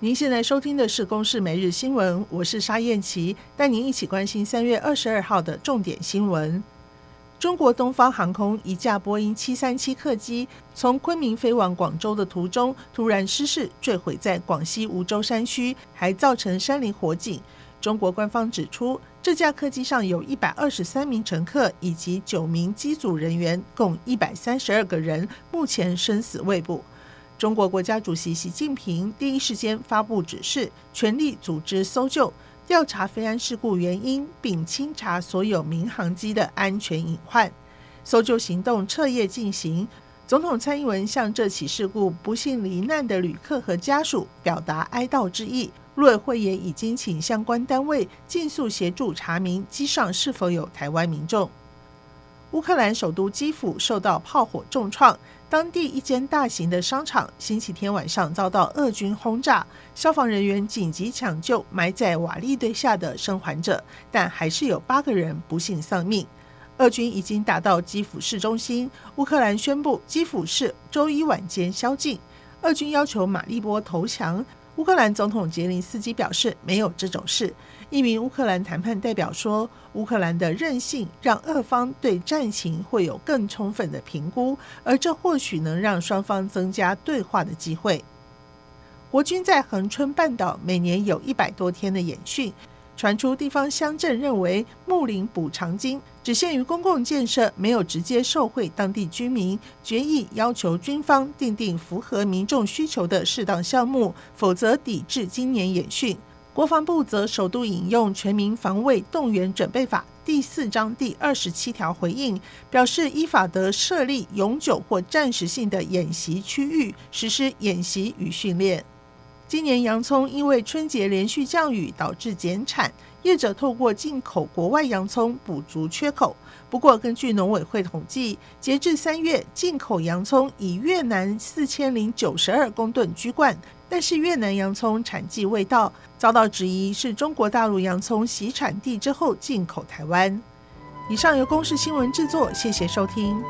您现在收听的是《公视每日新闻》，我是沙燕琪，带您一起关心三月二十二号的重点新闻。中国东方航空一架波音七三七客机从昆明飞往广州的途中突然失事，坠毁在广西梧州山区，还造成山林火警。中国官方指出，这架客机上有一百二十三名乘客以及九名机组人员，共一百三十二个人，目前生死未卜。中国国家主席习近平第一时间发布指示，全力组织搜救、调查飞安事故原因，并清查所有民航机的安全隐患。搜救行动彻夜进行。总统蔡英文向这起事故不幸罹难的旅客和家属表达哀悼之意。陆委会也已经请相关单位尽速协助查明机上是否有台湾民众。乌克兰首都基辅受到炮火重创。当地一间大型的商场星期天晚上遭到俄军轰炸，消防人员紧急抢救埋在瓦砾堆下的生还者，但还是有八个人不幸丧命。俄军已经打到基辅市中心，乌克兰宣布基辅市周一晚间宵禁。俄军要求马利波投降。乌克兰总统杰林斯基表示没有这种事。一名乌克兰谈判代表说：“乌克兰的任性让俄方对战情会有更充分的评估，而这或许能让双方增加对话的机会。”国军在恒春半岛每年有一百多天的演训，传出地方乡镇认为睦邻补偿金只限于公共建设，没有直接受惠当地居民，决议要求军方订定符合民众需求的适当项目，否则抵制今年演训。国防部则首度引用《全民防卫动员准备法》第四章第二十七条回应，表示依法得设立永久或暂时性的演习区域，实施演习与训练。今年洋葱因为春节连续降雨导致减产，业者透过进口国外洋葱补足缺口。不过，根据农委会统计，截至三月，进口洋葱以越南四千零九十二公吨居冠。但是越南洋葱产季未到，遭到质疑是中国大陆洋葱洗产地之后进口台湾。以上由公视新闻制作，谢谢收听。